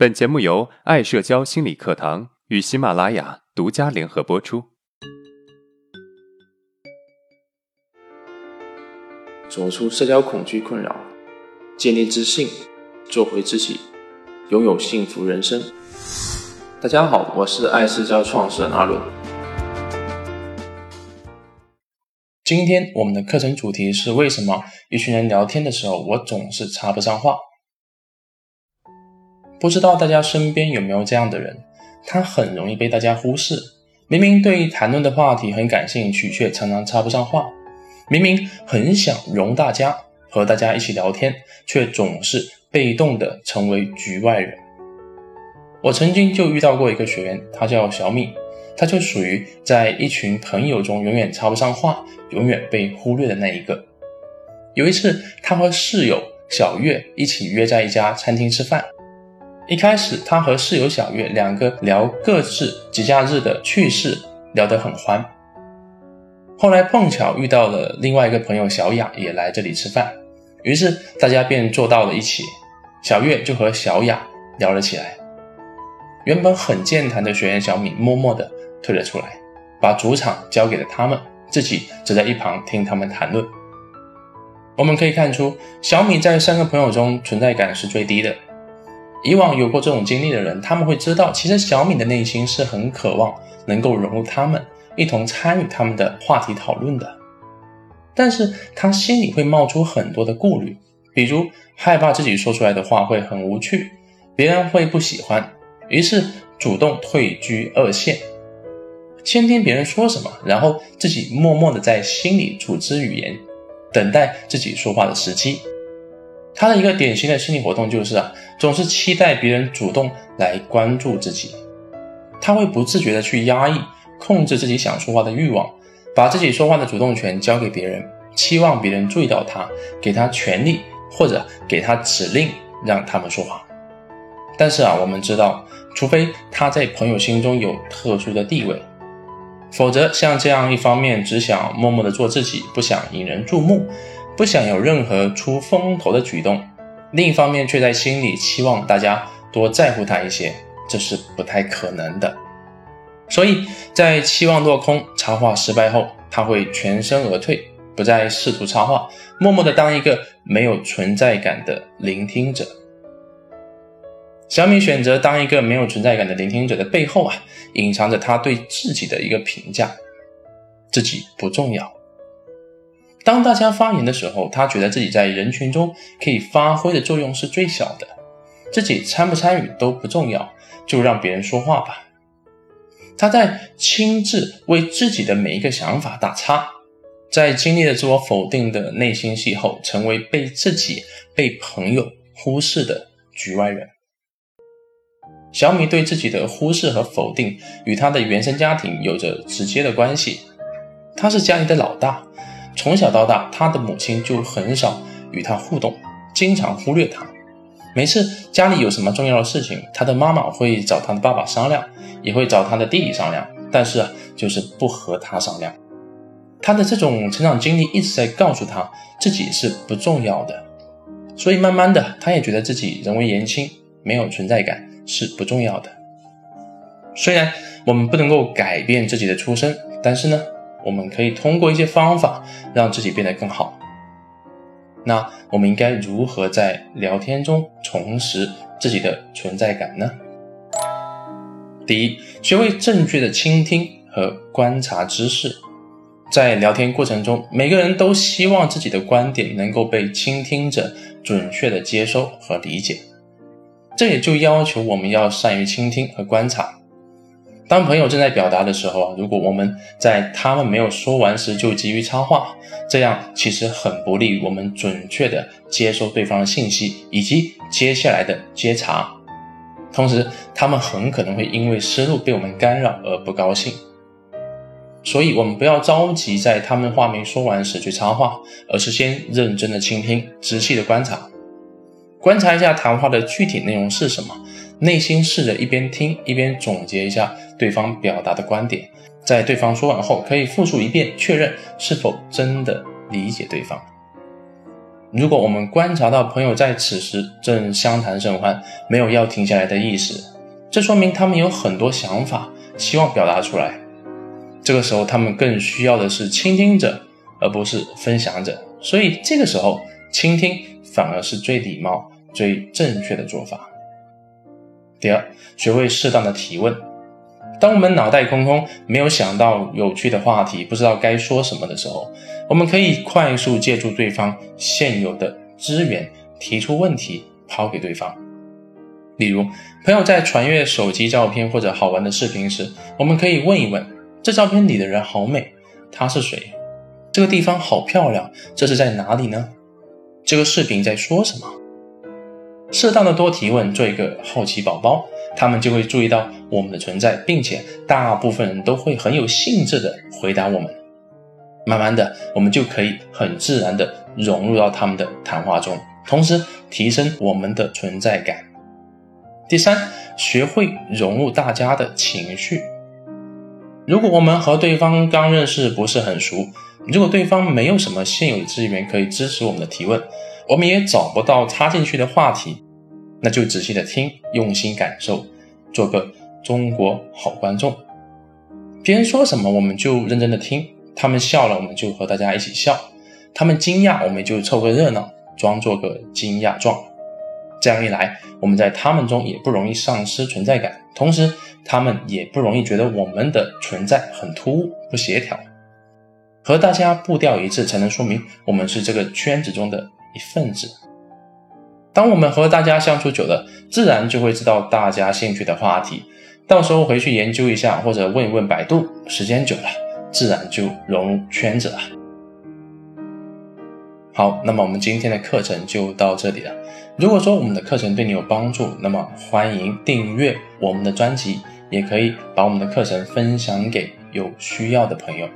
本节目由爱社交心理课堂与喜马拉雅独家联合播出。走出社交恐惧困扰，建立自信，做回自己，拥有幸福人生。大家好，我是爱社交创始人阿伦。今天我们的课程主题是：为什么一群人聊天的时候，我总是插不上话？不知道大家身边有没有这样的人？他很容易被大家忽视，明明对谈论的话题很感兴趣，却常常插不上话；明明很想融大家，和大家一起聊天，却总是被动的成为局外人。我曾经就遇到过一个学员，他叫小米。他就属于在一群朋友中永远插不上话、永远被忽略的那一个。有一次，他和室友小月一起约在一家餐厅吃饭。一开始，他和室友小月两个聊各自节假日的趣事，聊得很欢。后来碰巧遇到了另外一个朋友小雅也来这里吃饭，于是大家便坐到了一起。小月就和小雅聊了起来。原本很健谈的学员小米，默默的。退了出来，把主场交给了他们，自己则在一旁听他们谈论。我们可以看出，小米在三个朋友中存在感是最低的。以往有过这种经历的人，他们会知道，其实小米的内心是很渴望能够融入他们，一同参与他们的话题讨论的。但是他心里会冒出很多的顾虑，比如害怕自己说出来的话会很无趣，别人会不喜欢，于是主动退居二线。倾听别人说什么，然后自己默默的在心里组织语言，等待自己说话的时机。他的一个典型的心理活动就是啊，总是期待别人主动来关注自己。他会不自觉的去压抑、控制自己想说话的欲望，把自己说话的主动权交给别人，期望别人注意到他，给他权利或者给他指令，让他们说话。但是啊，我们知道，除非他在朋友心中有特殊的地位。否则，像这样一方面只想默默地做自己，不想引人注目，不想有任何出风头的举动；另一方面却在心里期望大家多在乎他一些，这是不太可能的。所以在期望落空、插画失败后，他会全身而退，不再试图插画，默默地当一个没有存在感的聆听者。小米选择当一个没有存在感的聆听者的背后啊，隐藏着他对自己的一个评价：自己不重要。当大家发言的时候，他觉得自己在人群中可以发挥的作用是最小的，自己参不参与都不重要，就让别人说话吧。他在亲自为自己的每一个想法打叉，在经历了自我否定的内心戏后，成为被自己、被朋友忽视的局外人。小米对自己的忽视和否定，与他的原生家庭有着直接的关系。他是家里的老大，从小到大，他的母亲就很少与他互动，经常忽略他。每次家里有什么重要的事情，他的妈妈会找他的爸爸商量，也会找他的弟弟商量，但是就是不和他商量。他的这种成长经历一直在告诉他自己是不重要的，所以慢慢的，他也觉得自己人微言轻，没有存在感。是不重要的。虽然我们不能够改变自己的出身，但是呢，我们可以通过一些方法让自己变得更好。那我们应该如何在聊天中重拾自己的存在感呢？第一，学会正确的倾听和观察知识。在聊天过程中，每个人都希望自己的观点能够被倾听者准确的接收和理解。这也就要求我们要善于倾听和观察。当朋友正在表达的时候，如果我们在他们没有说完时就急于插话，这样其实很不利于我们准确的接收对方的信息以及接下来的接茬。同时，他们很可能会因为思路被我们干扰而不高兴。所以，我们不要着急在他们话没说完时去插话，而是先认真的倾听，仔细的观察。观察一下谈话的具体内容是什么，内心试着一边听一边总结一下对方表达的观点，在对方说完后可以复述一遍，确认是否真的理解对方。如果我们观察到朋友在此时正相谈甚欢，没有要停下来的意思，这说明他们有很多想法，希望表达出来。这个时候，他们更需要的是倾听者，而不是分享者。所以，这个时候倾听反而是最礼貌、最正确的做法。第二，学会适当的提问。当我们脑袋空空，没有想到有趣的话题，不知道该说什么的时候，我们可以快速借助对方现有的资源，提出问题，抛给对方。例如，朋友在传阅手机照片或者好玩的视频时，我们可以问一问：这照片里的人好美，他是谁？这个地方好漂亮，这是在哪里呢？这个视频在说什么？适当的多提问，做一个好奇宝宝。他们就会注意到我们的存在，并且大部分人都会很有兴致的回答我们。慢慢的，我们就可以很自然的融入到他们的谈话中，同时提升我们的存在感。第三，学会融入大家的情绪。如果我们和对方刚认识，不是很熟，如果对方没有什么现有资源可以支持我们的提问，我们也找不到插进去的话题。那就仔细的听，用心感受，做个中国好观众。别人说什么，我们就认真的听；他们笑了，我们就和大家一起笑；他们惊讶，我们就凑个热闹，装作个惊讶状。这样一来，我们在他们中也不容易丧失存在感，同时他们也不容易觉得我们的存在很突兀、不协调。和大家步调一致，才能说明我们是这个圈子中的一份子。当我们和大家相处久了，自然就会知道大家兴趣的话题，到时候回去研究一下，或者问一问百度，时间久了，自然就融入圈子了。好，那么我们今天的课程就到这里了。如果说我们的课程对你有帮助，那么欢迎订阅我们的专辑，也可以把我们的课程分享给有需要的朋友。